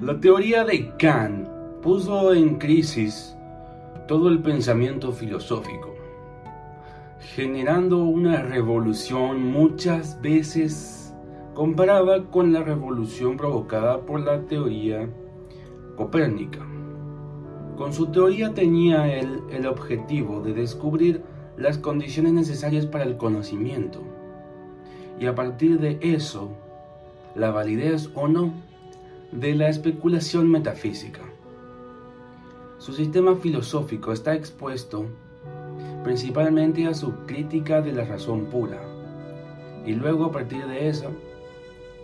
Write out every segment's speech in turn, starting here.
La teoría de Kant puso en crisis todo el pensamiento filosófico, generando una revolución muchas veces comparada con la revolución provocada por la teoría copérnica. Con su teoría tenía él el objetivo de descubrir las condiciones necesarias para el conocimiento y a partir de eso la validez o no de la especulación metafísica. Su sistema filosófico está expuesto principalmente a su crítica de la razón pura y luego a partir de eso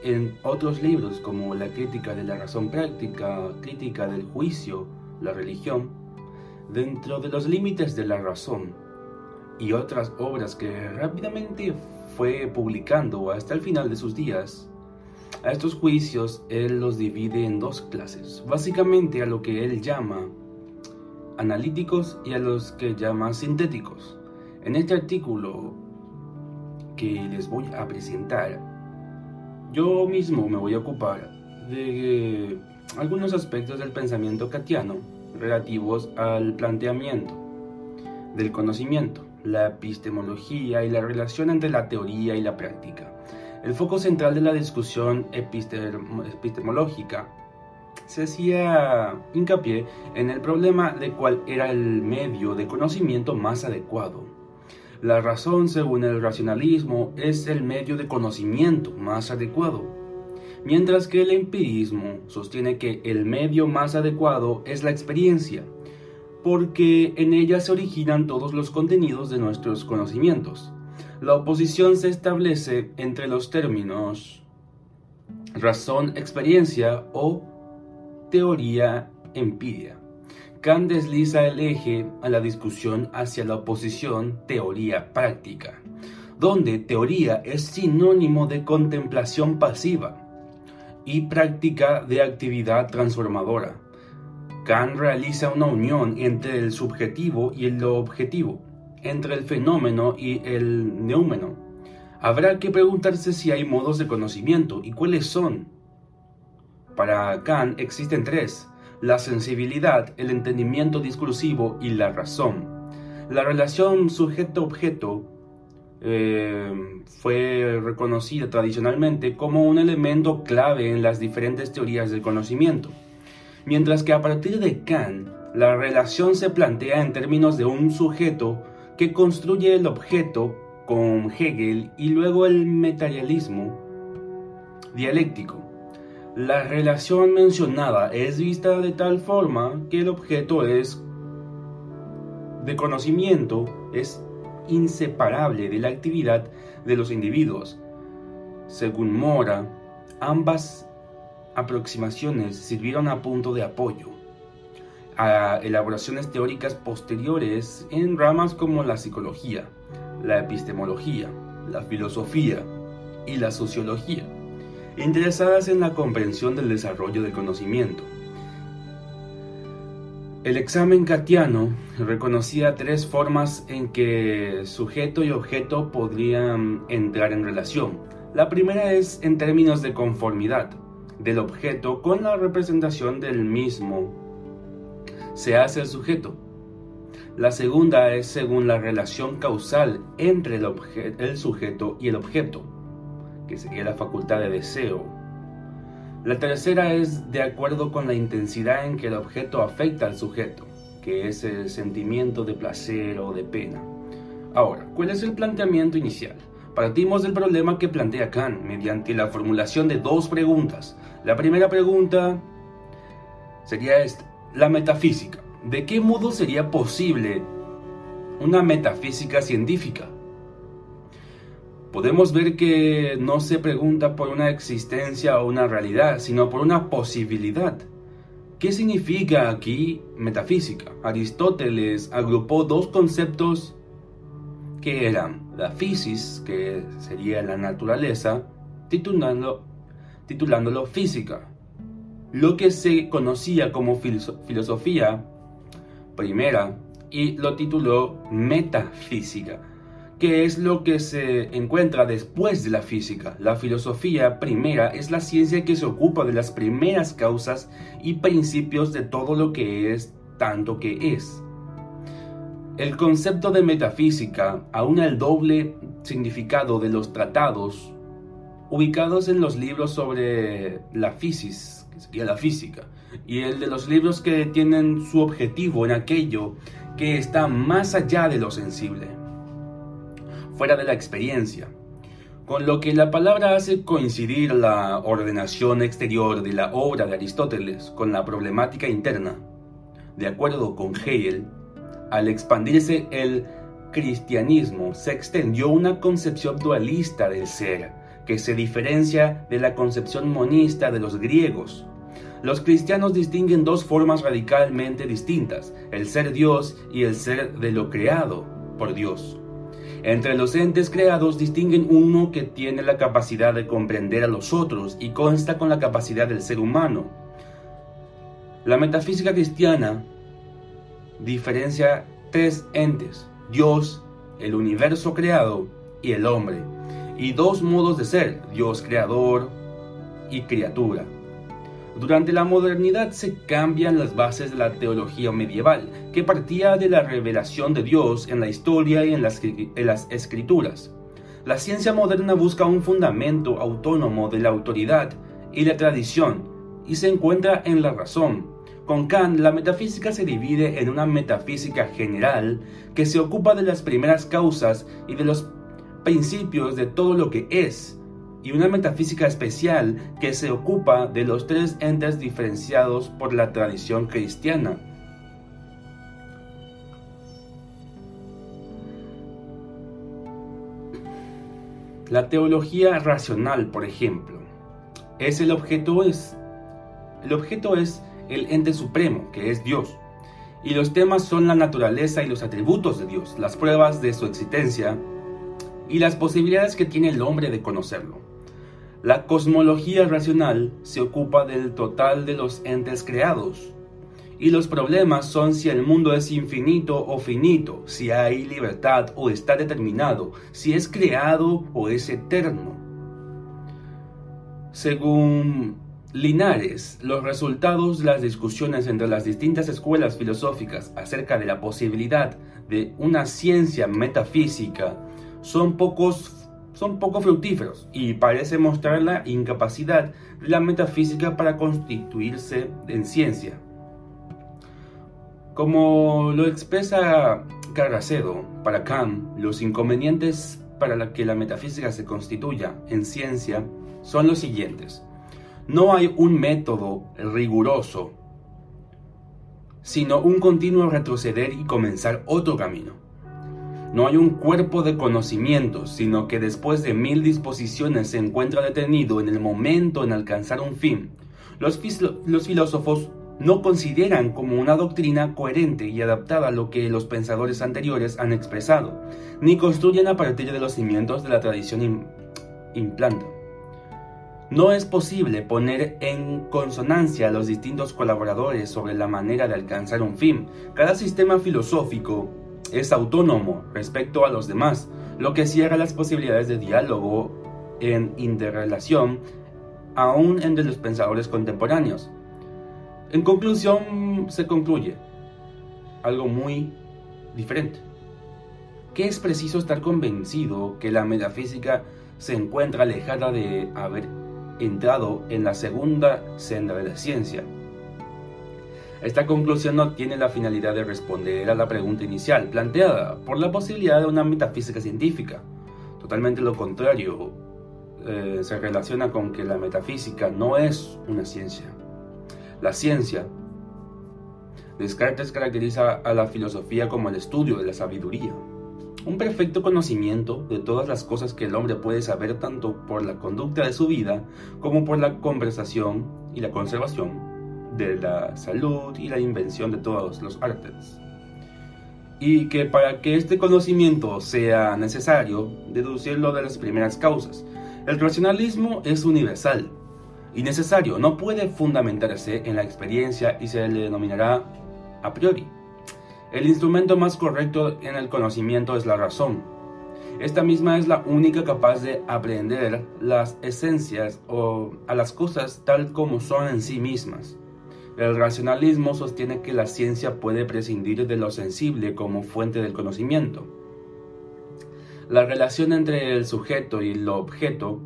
en otros libros como la crítica de la razón práctica, crítica del juicio, la religión, dentro de los límites de la razón y otras obras que rápidamente fue publicando hasta el final de sus días, a estos juicios él los divide en dos clases, básicamente a lo que él llama analíticos y a los que llama sintéticos. En este artículo que les voy a presentar, yo mismo me voy a ocupar de algunos aspectos del pensamiento katiano relativos al planteamiento del conocimiento, la epistemología y la relación entre la teoría y la práctica. El foco central de la discusión epistemológica se hacía hincapié en el problema de cuál era el medio de conocimiento más adecuado. La razón, según el racionalismo, es el medio de conocimiento más adecuado, mientras que el empirismo sostiene que el medio más adecuado es la experiencia, porque en ella se originan todos los contenidos de nuestros conocimientos. La oposición se establece entre los términos razón, experiencia o teoría, empiria. Kant desliza el eje a la discusión hacia la oposición teoría práctica, donde teoría es sinónimo de contemplación pasiva y práctica de actividad transformadora. Kant realiza una unión entre el subjetivo y el objetivo, entre el fenómeno y el neúmeno. Habrá que preguntarse si hay modos de conocimiento y cuáles son. Para Kant existen tres, la sensibilidad, el entendimiento discursivo y la razón. La relación sujeto-objeto eh, fue reconocida tradicionalmente como un elemento clave en las diferentes teorías del conocimiento, mientras que a partir de Kant la relación se plantea en términos de un sujeto que construye el objeto con Hegel y luego el materialismo dialéctico. La relación mencionada es vista de tal forma que el objeto es de conocimiento es inseparable de la actividad de los individuos. Según Mora, ambas aproximaciones sirvieron a punto de apoyo a elaboraciones teóricas posteriores en ramas como la psicología, la epistemología, la filosofía y la sociología, interesadas en la comprensión del desarrollo del conocimiento. El examen katiano reconocía tres formas en que sujeto y objeto podrían entrar en relación. La primera es en términos de conformidad del objeto con la representación del mismo se hace el sujeto. La segunda es según la relación causal entre el, el sujeto y el objeto, que sería la facultad de deseo. La tercera es de acuerdo con la intensidad en que el objeto afecta al sujeto, que es el sentimiento de placer o de pena. Ahora, ¿cuál es el planteamiento inicial? Partimos del problema que plantea Kant mediante la formulación de dos preguntas. La primera pregunta sería esta. La metafísica. ¿De qué modo sería posible una metafísica científica? Podemos ver que no se pregunta por una existencia o una realidad, sino por una posibilidad. ¿Qué significa aquí metafísica? Aristóteles agrupó dos conceptos que eran la physis, que sería la naturaleza, titulándolo, titulándolo física, lo que se conocía como filosofía primera y lo tituló Metafísica, que es lo que se encuentra después de la física. La filosofía primera es la ciencia que se ocupa de las primeras causas y principios de todo lo que es tanto que es. El concepto de metafísica aúna el doble significado de los tratados ubicados en los libros sobre la física, la física, y el de los libros que tienen su objetivo en aquello que está más allá de lo sensible, fuera de la experiencia, con lo que la palabra hace coincidir la ordenación exterior de la obra de Aristóteles con la problemática interna. De acuerdo con Hegel, al expandirse el cristianismo, se extendió una concepción dualista del ser, que se diferencia de la concepción monista de los griegos. Los cristianos distinguen dos formas radicalmente distintas, el ser Dios y el ser de lo creado por Dios. Entre los entes creados distinguen uno que tiene la capacidad de comprender a los otros y consta con la capacidad del ser humano. La metafísica cristiana diferencia tres entes, Dios, el universo creado y el hombre, y dos modos de ser, Dios creador y criatura. Durante la modernidad se cambian las bases de la teología medieval, que partía de la revelación de Dios en la historia y en las, en las escrituras. La ciencia moderna busca un fundamento autónomo de la autoridad y la tradición, y se encuentra en la razón, con Kant, la metafísica se divide en una metafísica general que se ocupa de las primeras causas y de los principios de todo lo que es, y una metafísica especial que se ocupa de los tres entes diferenciados por la tradición cristiana. La teología racional, por ejemplo, es el objeto es el objeto es el ente supremo, que es Dios. Y los temas son la naturaleza y los atributos de Dios, las pruebas de su existencia y las posibilidades que tiene el hombre de conocerlo. La cosmología racional se ocupa del total de los entes creados. Y los problemas son si el mundo es infinito o finito, si hay libertad o está determinado, si es creado o es eterno. Según Linares, los resultados de las discusiones entre las distintas escuelas filosóficas acerca de la posibilidad de una ciencia metafísica son, pocos, son poco fructíferos y parece mostrar la incapacidad de la metafísica para constituirse en ciencia. Como lo expresa Carracedo, para Kant, los inconvenientes para que la metafísica se constituya en ciencia son los siguientes. No hay un método riguroso, sino un continuo retroceder y comenzar otro camino. No hay un cuerpo de conocimientos, sino que después de mil disposiciones se encuentra detenido en el momento en alcanzar un fin. Los, filósofos no consideran como una doctrina coherente y adaptada a lo que los pensadores anteriores han expresado, ni construyen a partir de los cimientos de la tradición implanta. No es posible poner en consonancia a los distintos colaboradores sobre la manera de alcanzar un fin. Cada sistema filosófico es autónomo respecto a los demás, lo que cierra las posibilidades de diálogo en interrelación aún entre los pensadores contemporáneos. En conclusión, se concluye algo muy diferente. Que es preciso estar convencido que la metafísica se encuentra alejada de haber entrado en la segunda senda de la ciencia. Esta conclusión no tiene la finalidad de responder a la pregunta inicial planteada por la posibilidad de una metafísica científica. Totalmente lo contrario, eh, se relaciona con que la metafísica no es una ciencia. La ciencia, Descartes caracteriza a la filosofía como el estudio de la sabiduría, un perfecto conocimiento de todas las cosas que el hombre puede saber tanto por la conducta de su vida como por la conversación y la conservación de la salud y la invención de todos los artes. Y que para que este conocimiento sea necesario, deducirlo de las primeras causas. El racionalismo es universal y necesario, no puede fundamentarse en la experiencia y se le denominará a priori. El instrumento más correcto en el conocimiento es la razón. Esta misma es la única capaz de aprender las esencias o a las cosas tal como son en sí mismas. El racionalismo sostiene que la ciencia puede prescindir de lo sensible como fuente del conocimiento. La relación entre el sujeto y el objeto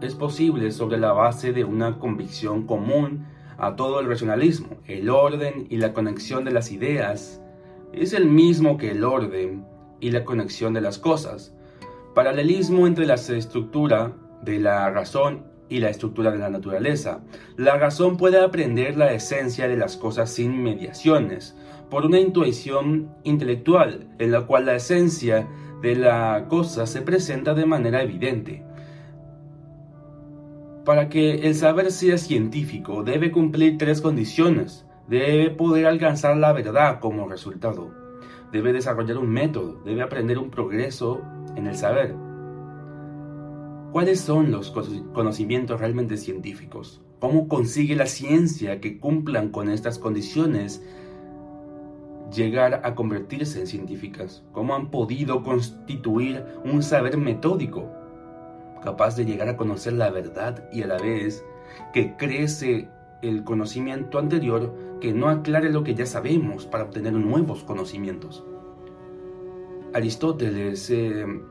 es posible sobre la base de una convicción común a todo el racionalismo. El orden y la conexión de las ideas es el mismo que el orden y la conexión de las cosas. Paralelismo entre la estructura de la razón y la estructura de la naturaleza. La razón puede aprender la esencia de las cosas sin mediaciones, por una intuición intelectual, en la cual la esencia de la cosa se presenta de manera evidente. Para que el saber sea científico debe cumplir tres condiciones. Debe poder alcanzar la verdad como resultado. Debe desarrollar un método. Debe aprender un progreso en el saber. ¿Cuáles son los conocimientos realmente científicos? ¿Cómo consigue la ciencia que cumplan con estas condiciones llegar a convertirse en científicas? ¿Cómo han podido constituir un saber metódico capaz de llegar a conocer la verdad y a la vez que crece el conocimiento anterior que no aclare lo que ya sabemos para obtener nuevos conocimientos. Aristóteles em,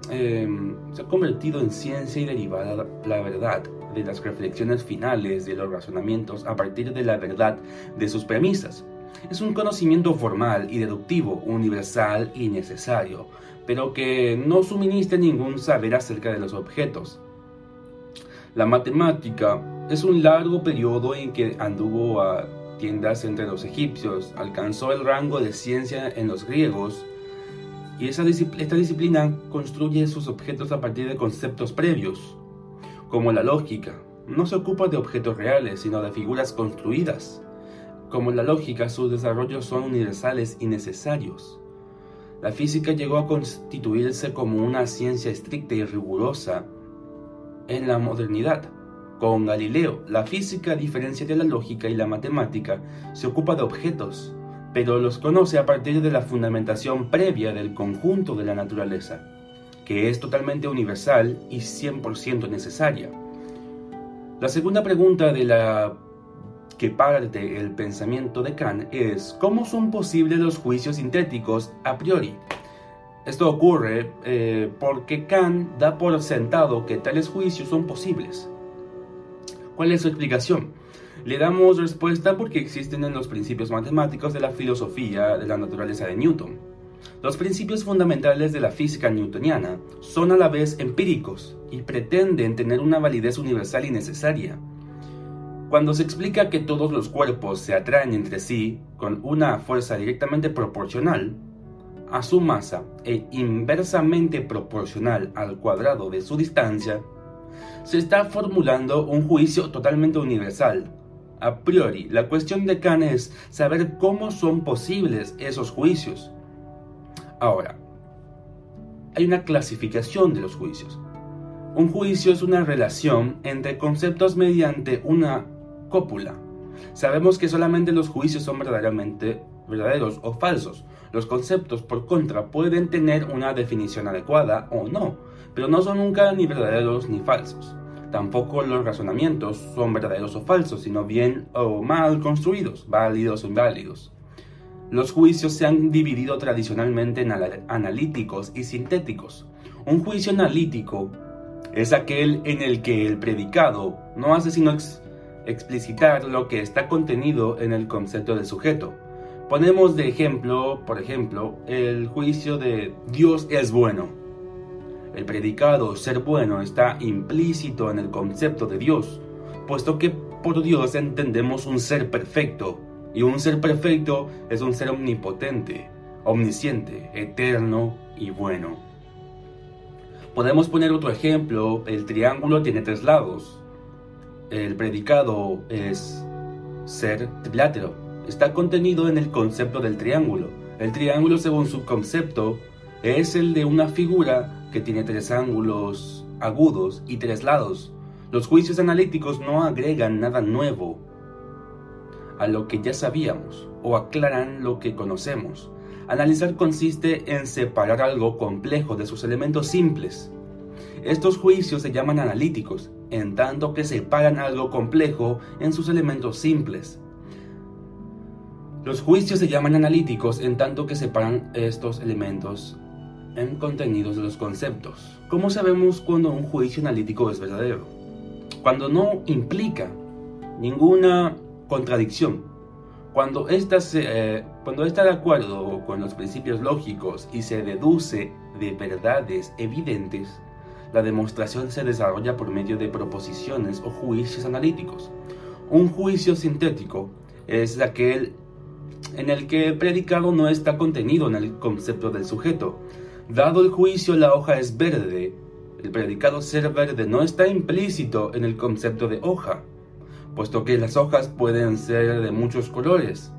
se ha convertido en ciencia y derivada la verdad de las reflexiones finales de los razonamientos a partir de la verdad de sus premisas. Es un conocimiento formal y deductivo, universal y necesario, pero que no suministra ningún saber acerca de los objetos. La matemática es un largo periodo en que anduvo a tiendas entre los egipcios, alcanzó el rango de ciencia en los griegos, y esta disciplina construye sus objetos a partir de conceptos previos, como la lógica. No se ocupa de objetos reales, sino de figuras construidas. Como la lógica, sus desarrollos son universales y necesarios. La física llegó a constituirse como una ciencia estricta y rigurosa en la modernidad. Con Galileo, la física, a diferencia de la lógica y la matemática, se ocupa de objetos, pero los conoce a partir de la fundamentación previa del conjunto de la naturaleza, que es totalmente universal y 100% necesaria. La segunda pregunta de la que parte el pensamiento de Kant es ¿cómo son posibles los juicios sintéticos a priori? Esto ocurre eh, porque Kant da por sentado que tales juicios son posibles. ¿Cuál es su explicación? Le damos respuesta porque existen en los principios matemáticos de la filosofía de la naturaleza de Newton. Los principios fundamentales de la física newtoniana son a la vez empíricos y pretenden tener una validez universal y necesaria. Cuando se explica que todos los cuerpos se atraen entre sí con una fuerza directamente proporcional, a su masa e inversamente proporcional al cuadrado de su distancia, se está formulando un juicio totalmente universal. A priori, la cuestión de Kant es saber cómo son posibles esos juicios. Ahora, hay una clasificación de los juicios. Un juicio es una relación entre conceptos mediante una cópula. Sabemos que solamente los juicios son verdaderamente verdaderos o falsos. Los conceptos, por contra, pueden tener una definición adecuada o no, pero no son nunca ni verdaderos ni falsos. Tampoco los razonamientos son verdaderos o falsos, sino bien o mal construidos, válidos o inválidos. Los juicios se han dividido tradicionalmente en analíticos y sintéticos. Un juicio analítico es aquel en el que el predicado no hace sino explicitar lo que está contenido en el concepto del sujeto. Ponemos de ejemplo, por ejemplo, el juicio de Dios es bueno. El predicado ser bueno está implícito en el concepto de Dios, puesto que por Dios entendemos un ser perfecto, y un ser perfecto es un ser omnipotente, omnisciente, eterno y bueno. Podemos poner otro ejemplo, el triángulo tiene tres lados. El predicado es ser trilátero está contenido en el concepto del triángulo. El triángulo, según su concepto, es el de una figura que tiene tres ángulos agudos y tres lados. Los juicios analíticos no agregan nada nuevo a lo que ya sabíamos o aclaran lo que conocemos. Analizar consiste en separar algo complejo de sus elementos simples. Estos juicios se llaman analíticos, en tanto que separan algo complejo en sus elementos simples. Los juicios se llaman analíticos en tanto que separan estos elementos en contenidos de los conceptos. ¿Cómo sabemos cuando un juicio analítico es verdadero? Cuando no implica ninguna contradicción. Cuando ésta, eh, está de acuerdo con los principios lógicos y se deduce de verdades evidentes, la demostración se desarrolla por medio de proposiciones o juicios analíticos. Un juicio sintético es aquel en el que el predicado no está contenido en el concepto del sujeto. Dado el juicio, la hoja es verde. El predicado ser verde no está implícito en el concepto de hoja puesto que las hojas pueden ser de muchos colores.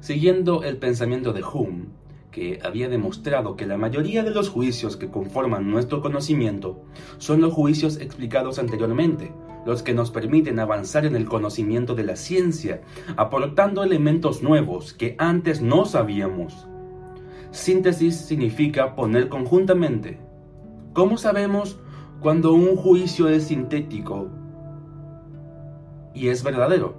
Siguiendo el pensamiento de Hume, que había demostrado que la mayoría de los juicios que conforman nuestro conocimiento son los juicios explicados anteriormente, los que nos permiten avanzar en el conocimiento de la ciencia, aportando elementos nuevos que antes no sabíamos. Síntesis significa poner conjuntamente. ¿Cómo sabemos cuando un juicio es sintético y es verdadero?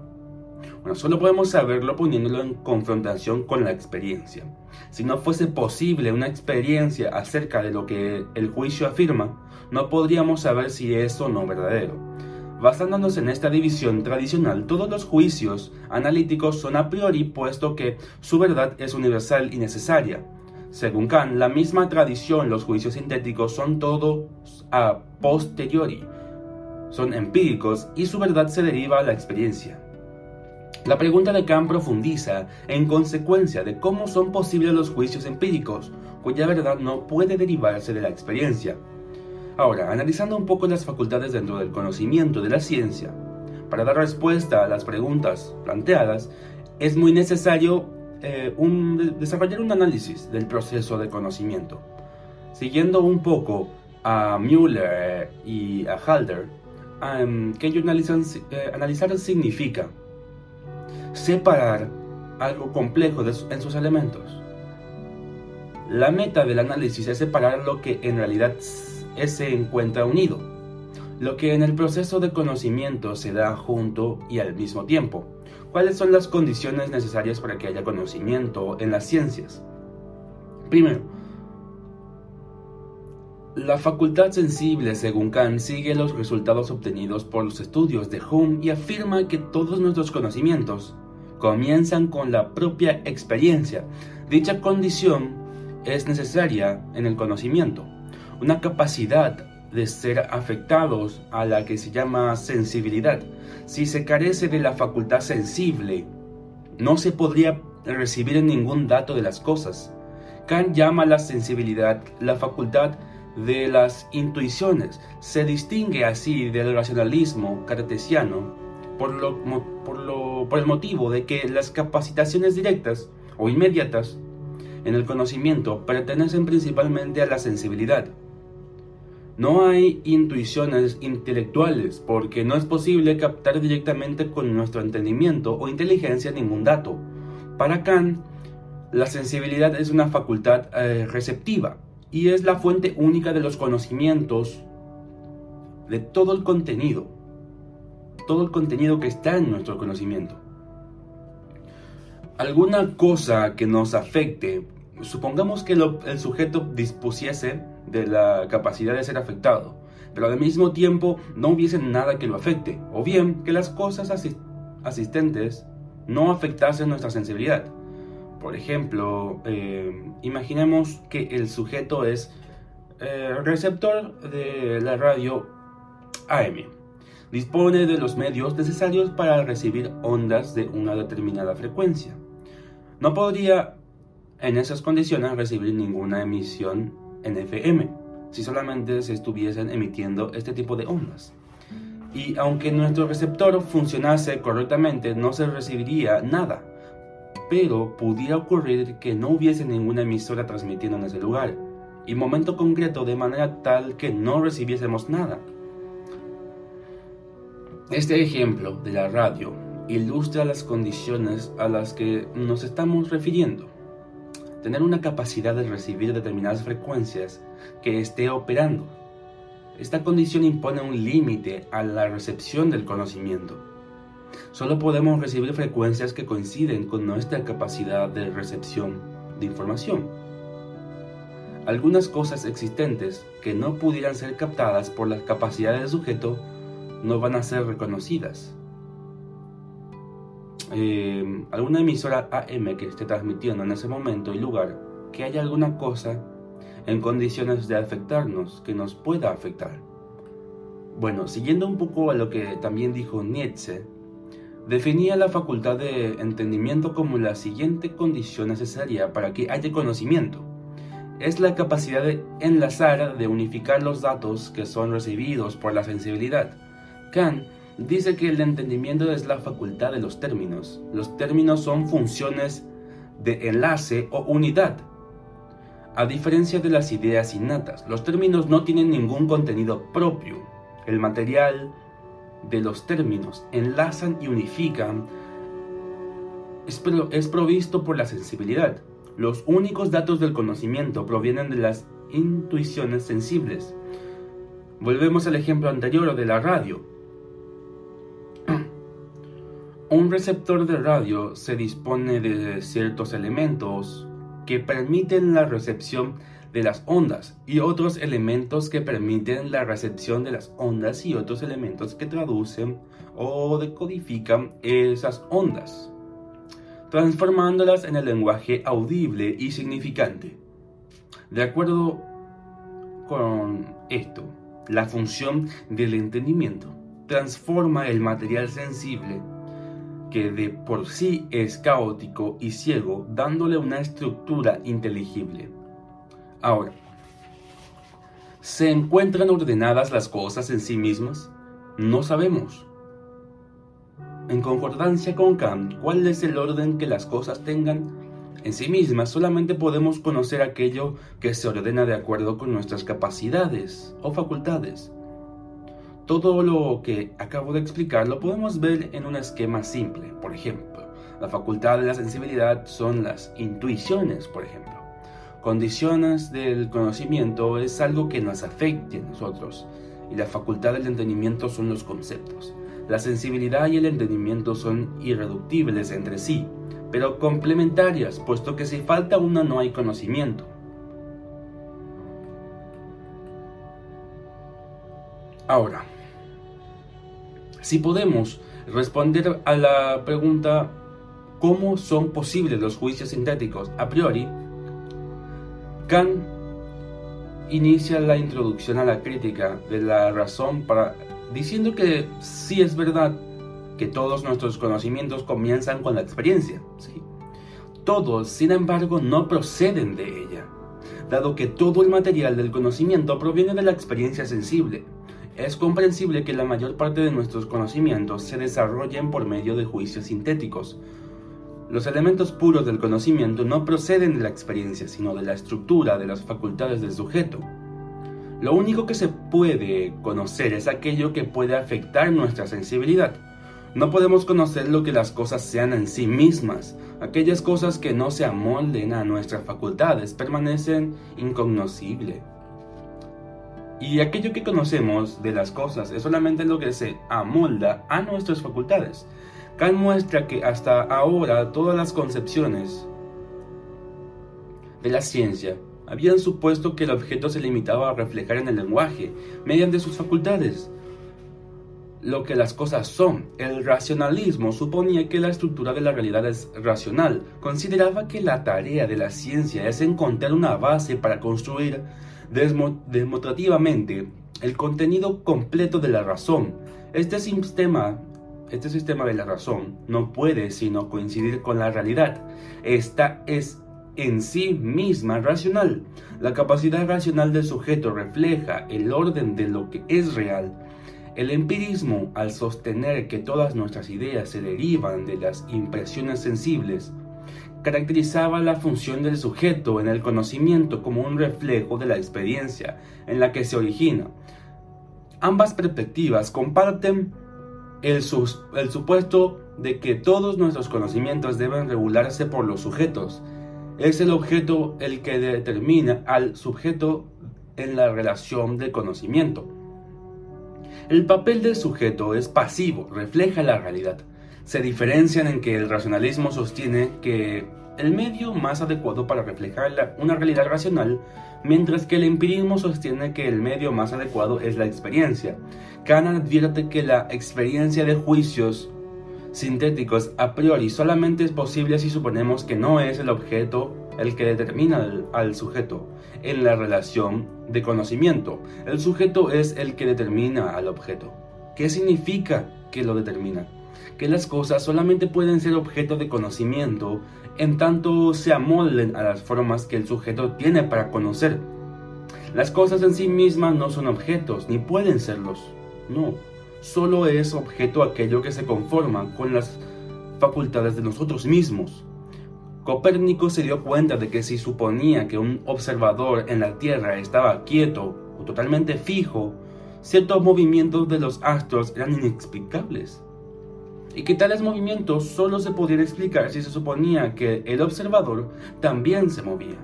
Bueno, solo podemos saberlo poniéndolo en confrontación con la experiencia. Si no fuese posible una experiencia acerca de lo que el juicio afirma, no podríamos saber si es o no verdadero. Basándonos en esta división tradicional, todos los juicios analíticos son a priori puesto que su verdad es universal y necesaria. Según Kant, la misma tradición, los juicios sintéticos son todos a posteriori, son empíricos y su verdad se deriva a la experiencia. La pregunta de Kant profundiza en consecuencia de cómo son posibles los juicios empíricos, cuya verdad no puede derivarse de la experiencia. Ahora, analizando un poco las facultades dentro del conocimiento de la ciencia, para dar respuesta a las preguntas planteadas, es muy necesario eh, desarrollar un análisis del proceso de conocimiento. Siguiendo un poco a Müller y a Halder, que ellos eh, significa separar algo complejo en sus elementos. La meta del análisis es separar lo que en realidad se encuentra unido, lo que en el proceso de conocimiento se da junto y al mismo tiempo. ¿Cuáles son las condiciones necesarias para que haya conocimiento en las ciencias? Primero, la facultad sensible, según Kant, sigue los resultados obtenidos por los estudios de Hume y afirma que todos nuestros conocimientos comienzan con la propia experiencia. Dicha condición es necesaria en el conocimiento, una capacidad de ser afectados a la que se llama sensibilidad. Si se carece de la facultad sensible, no se podría recibir ningún dato de las cosas. Kant llama la sensibilidad la facultad de las intuiciones. Se distingue así del racionalismo cartesiano por, lo, por, por el motivo de que las capacitaciones directas o inmediatas en el conocimiento pertenecen principalmente a la sensibilidad. No hay intuiciones intelectuales porque no es posible captar directamente con nuestro entendimiento o inteligencia ningún dato. Para Kant, la sensibilidad es una facultad eh, receptiva, y es la fuente única de los conocimientos, de todo el contenido, todo el contenido que está en nuestro conocimiento. Alguna cosa que nos afecte, supongamos que el sujeto dispusiese de la capacidad de ser afectado, pero al mismo tiempo no hubiese nada que lo afecte, o bien que las cosas asistentes no afectasen nuestra sensibilidad. Por ejemplo, eh, imaginemos que el sujeto es eh, receptor de la radio AM. Dispone de los medios necesarios para recibir ondas de una determinada frecuencia. No podría en esas condiciones recibir ninguna emisión en FM si solamente se estuviesen emitiendo este tipo de ondas. Y aunque nuestro receptor funcionase correctamente, no se recibiría nada pero pudiera ocurrir que no hubiese ninguna emisora transmitiendo en ese lugar, y momento concreto de manera tal que no recibiésemos nada. Este ejemplo de la radio ilustra las condiciones a las que nos estamos refiriendo. Tener una capacidad de recibir determinadas frecuencias que esté operando. Esta condición impone un límite a la recepción del conocimiento. Solo podemos recibir frecuencias que coinciden con nuestra capacidad de recepción de información. Algunas cosas existentes que no pudieran ser captadas por las capacidades del sujeto no van a ser reconocidas. Eh, alguna emisora AM que esté transmitiendo en ese momento y lugar que haya alguna cosa en condiciones de afectarnos, que nos pueda afectar. Bueno, siguiendo un poco a lo que también dijo Nietzsche, definía la facultad de entendimiento como la siguiente condición necesaria para que haya conocimiento. Es la capacidad de enlazar, de unificar los datos que son recibidos por la sensibilidad. Kant dice que el entendimiento es la facultad de los términos. Los términos son funciones de enlace o unidad. A diferencia de las ideas innatas, los términos no tienen ningún contenido propio. El material de los términos enlazan y unifican es, provisto por la sensibilidad. Los únicos datos del conocimiento provienen de las intuiciones sensibles. Volvemos al ejemplo anterior de la radio. Un receptor de radio se dispone de ciertos elementos que permiten la recepción de las ondas y otros elementos que permiten la recepción de las ondas y otros elementos que traducen o decodifican esas ondas, transformándolas en el lenguaje audible y significante. De acuerdo con esto, la función del entendimiento transforma el material sensible que de por sí es caótico y ciego, dándole una estructura inteligible. Ahora, ¿se encuentran ordenadas las cosas en sí mismas? No sabemos. En concordancia con Kant, ¿cuál es el orden que las cosas tengan? En sí mismas solamente podemos conocer aquello que se ordena de acuerdo con nuestras capacidades o facultades. Todo lo que acabo de explicar lo podemos ver en un esquema simple. Por ejemplo, la facultad de la sensibilidad son las intuiciones, por ejemplo. Condiciones del conocimiento es algo que nos afecte a nosotros y la facultad del entendimiento son los conceptos. La sensibilidad y el entendimiento son irreductibles entre sí, pero complementarias, puesto que si falta una no hay conocimiento. Ahora, si podemos responder a la pregunta ¿cómo son posibles los juicios sintéticos a priori? Kant inicia la introducción a la crítica de la razón para diciendo que sí es verdad que todos nuestros conocimientos comienzan con la experiencia, ¿sí? Todos, sin embargo, no proceden de ella, dado que todo el material del conocimiento proviene de la experiencia sensible. Es comprensible que la mayor parte de nuestros conocimientos se desarrollen por medio de juicios sintéticos. Los elementos puros del conocimiento no proceden de la experiencia, sino de la estructura de las facultades del sujeto. Lo único que se puede conocer es aquello que puede afectar nuestra sensibilidad. No podemos conocer lo que las cosas sean en sí mismas. Aquellas cosas que no se amolden a nuestras facultades permanecen incognoscibles. Y aquello que conocemos de las cosas es solamente lo que se amolda a nuestras facultades. Kant muestra que hasta ahora todas las concepciones de la ciencia habían supuesto que el objeto se limitaba a reflejar en el lenguaje, mediante sus facultades, lo que las cosas son. El racionalismo suponía que la estructura de la realidad es racional. Consideraba que la tarea de la ciencia es encontrar una base para construir demostrativamente el contenido completo de la razón. Este sistema, este sistema de la razón no puede sino coincidir con la realidad. Esta es en sí misma racional. La capacidad racional del sujeto refleja el orden de lo que es real. El empirismo, al sostener que todas nuestras ideas se derivan de las impresiones sensibles, caracterizaba la función del sujeto en el conocimiento como un reflejo de la experiencia en la que se origina. Ambas perspectivas comparten el, supuesto de que todos nuestros conocimientos deben regularse por los sujetos. es el objeto el que determina al sujeto en la relación de conocimiento. El papel del sujeto es pasivo, refleja la realidad. Se diferencian en que el racionalismo sostiene que el medio más adecuado para reflejar una realidad racional, mientras que el empirismo sostiene que el medio más adecuado es la experiencia. Kant advierte que la experiencia de juicios sintéticos a priori solamente es posible si suponemos que no es el objeto el que determina al, sujeto en la relación de conocimiento. El sujeto es el que determina al objeto. ¿Qué significa que lo determina? Que las cosas solamente pueden ser objeto de conocimiento en tanto se amolden a las formas que el sujeto tiene para conocer. Las cosas en sí mismas no son objetos, ni pueden serlos. No, solo es objeto aquello que se conforma con las facultades de nosotros mismos. Copérnico se dio cuenta de que si suponía que un observador en la Tierra estaba quieto o totalmente fijo, ciertos movimientos de los astros eran inexplicables. Y que tales movimientos solo se podían explicar si se suponía que el observador también se movía.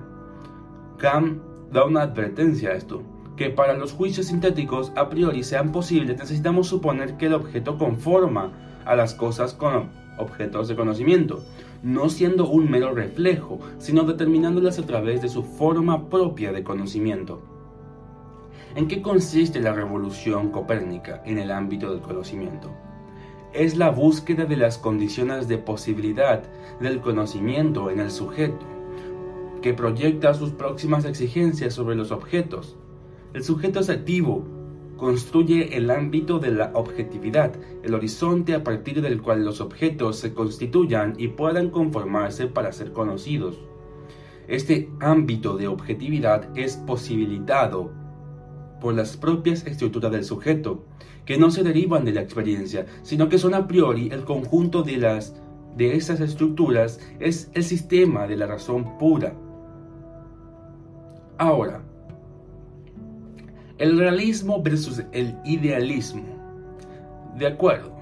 Kant da una advertencia a esto que para los juicios sintéticos a priori sean posibles, necesitamos suponer que el objeto conforma a las cosas con objetos de conocimiento, no siendo un mero reflejo, sino determinándolas a través de su forma propia de conocimiento. ¿En qué consiste la revolución copérnica en el ámbito del conocimiento? Es la búsqueda de las condiciones de posibilidad del conocimiento en el sujeto, que proyecta sus próximas exigencias sobre los objetos, el sujeto es activo, construye el ámbito de la objetividad, el horizonte a partir del cual los objetos se constituyan y puedan conformarse para ser conocidos. Este ámbito de objetividad es posibilitado por las propias estructuras del sujeto, que no se derivan de la experiencia, sino que son a priori el conjunto de las de esas estructuras es el sistema de la razón pura. Ahora, el realismo versus el idealismo. De acuerdo.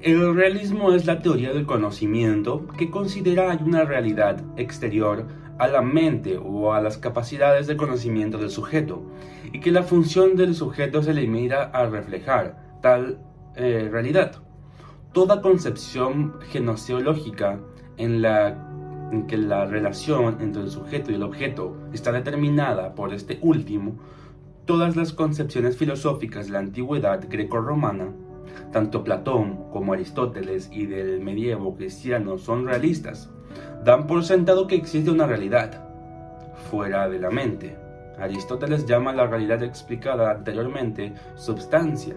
El realismo es la teoría del conocimiento que considera una realidad exterior a la mente o a las capacidades de conocimiento del sujeto y que la función del sujeto se limita a reflejar tal eh, realidad. Toda concepción genoseológica en la que la relación entre el sujeto y el objeto está determinada por este último Todas las concepciones filosóficas de la antigüedad greco-romana, tanto Platón como Aristóteles y del medievo cristiano son realistas. Dan por sentado que existe una realidad fuera de la mente. Aristóteles llama la realidad explicada anteriormente substancia,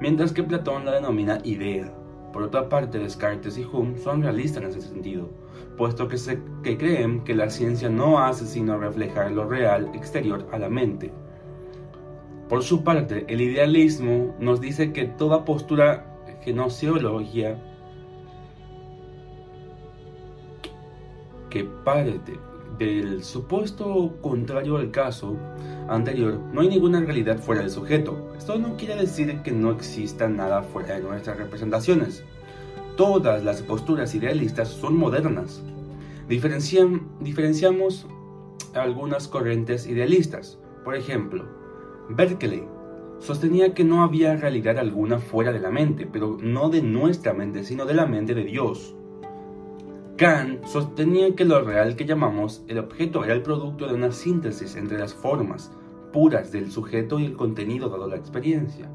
mientras que Platón la denomina idea. Por otra parte, Descartes y Hume son realistas en ese sentido, puesto que, se, que creen que la ciencia no hace sino reflejar lo real exterior a la mente por su parte, el idealismo nos dice que toda postura genoseología que parte del supuesto contrario al caso anterior, no hay ninguna realidad fuera del sujeto. Esto no quiere decir que no exista nada fuera de nuestras representaciones. Todas las posturas idealistas son modernas. diferenciamos algunas corrientes idealistas. Por ejemplo, Berkeley sostenía que no había realidad alguna fuera de la mente, pero no de nuestra mente, sino de la mente de Dios. Kant sostenía que lo real que llamamos el objeto era el producto de una síntesis entre las formas puras del sujeto y el contenido dado la experiencia.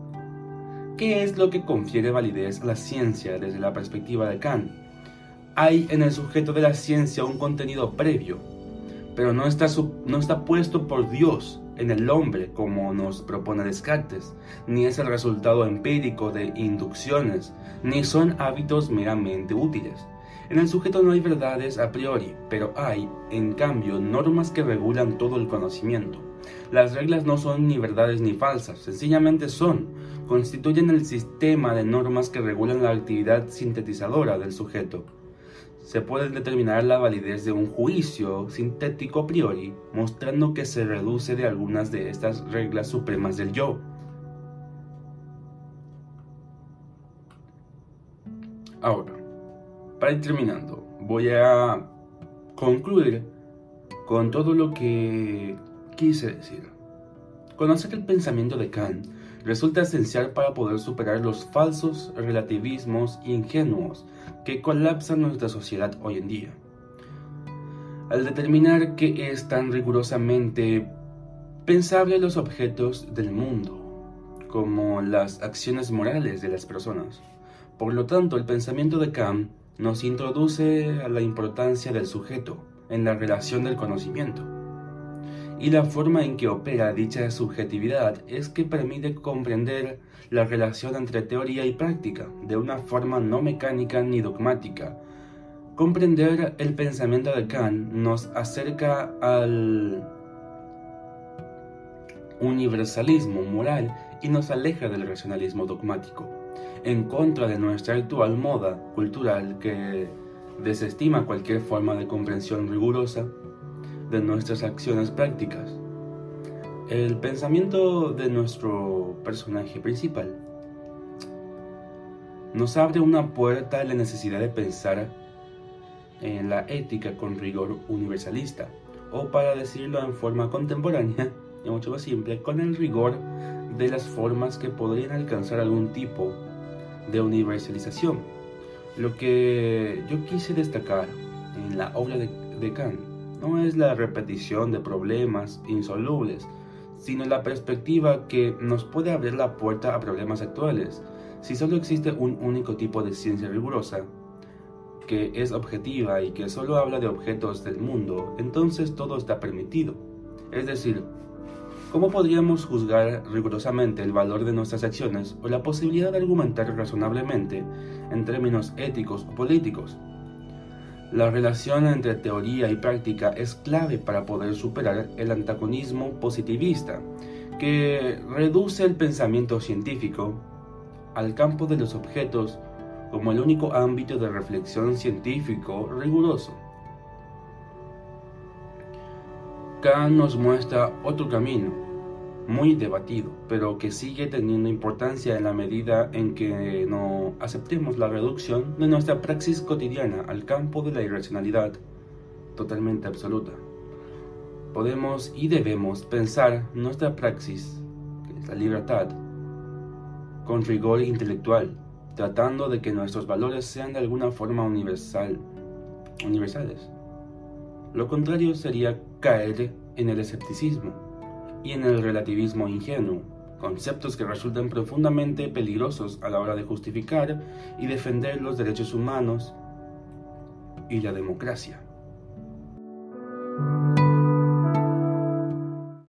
¿Qué es lo que confiere validez a la ciencia desde la perspectiva de Kant? Hay en el sujeto de la ciencia un contenido previo, pero no está, no está puesto por Dios en el hombre como nos propone Descartes, ni es el resultado empírico de inducciones, ni son hábitos meramente útiles. En el sujeto no hay verdades a priori, pero hay, en cambio, normas que regulan todo el conocimiento. Las reglas no son ni verdades ni falsas, sencillamente son, constituyen el sistema de normas que regulan la actividad sintetizadora del sujeto se puede determinar la validez de un juicio sintético a priori, mostrando que se reduce de algunas de estas reglas supremas del yo. Ahora, para ir terminando, voy a concluir con todo lo que quise decir. Conocer el pensamiento de Kant resulta esencial para poder superar los falsos relativismos ingenuos que colapsan nuestra sociedad hoy en día. Al determinar que es tan rigurosamente pensable los objetos del mundo, como las acciones morales de las personas. Por lo tanto, el pensamiento de Kant nos introduce a la importancia del sujeto en la relación del conocimiento y la forma en que opera dicha subjetividad es que permite comprender la relación entre teoría y práctica de una forma no mecánica ni dogmática. Comprender el pensamiento de Kant nos acerca al universalismo moral y nos aleja del racionalismo dogmático, en contra de nuestra actual moda cultural que desestima cualquier forma de comprensión rigurosa de nuestras acciones prácticas. El pensamiento de nuestro personaje principal nos abre una puerta a la necesidad de pensar en la ética con rigor universalista, o para decirlo en forma contemporánea y mucho más simple, con el rigor de las formas que podrían alcanzar algún tipo de universalización. Lo que yo quise destacar en la obra de, Kant no es la repetición de problemas insolubles, sino la perspectiva que nos puede abrir la puerta a problemas actuales. Si solo existe un único tipo de ciencia rigurosa, que es objetiva y que solo habla de objetos del mundo, entonces todo está permitido. Es decir, ¿cómo podríamos juzgar rigurosamente el valor de nuestras acciones o la posibilidad de argumentar razonablemente en términos éticos o políticos? La relación entre teoría y práctica es clave para poder superar el antagonismo positivista, que reduce el pensamiento científico al campo de los objetos como el único ámbito de reflexión científico riguroso. Kant nos muestra otro camino, muy debatido, pero que sigue teniendo importancia en la medida en que no aceptemos la reducción de nuestra praxis cotidiana al campo de la irracionalidad totalmente absoluta. Podemos y debemos pensar nuestra praxis, que es la libertad, con rigor intelectual, tratando de que nuestros valores sean de alguna forma universal, universales. Lo contrario sería caer en el escepticismo y en el relativismo ingenuo, conceptos que resultan profundamente peligrosos a la hora de justificar y defender los derechos humanos y la democracia.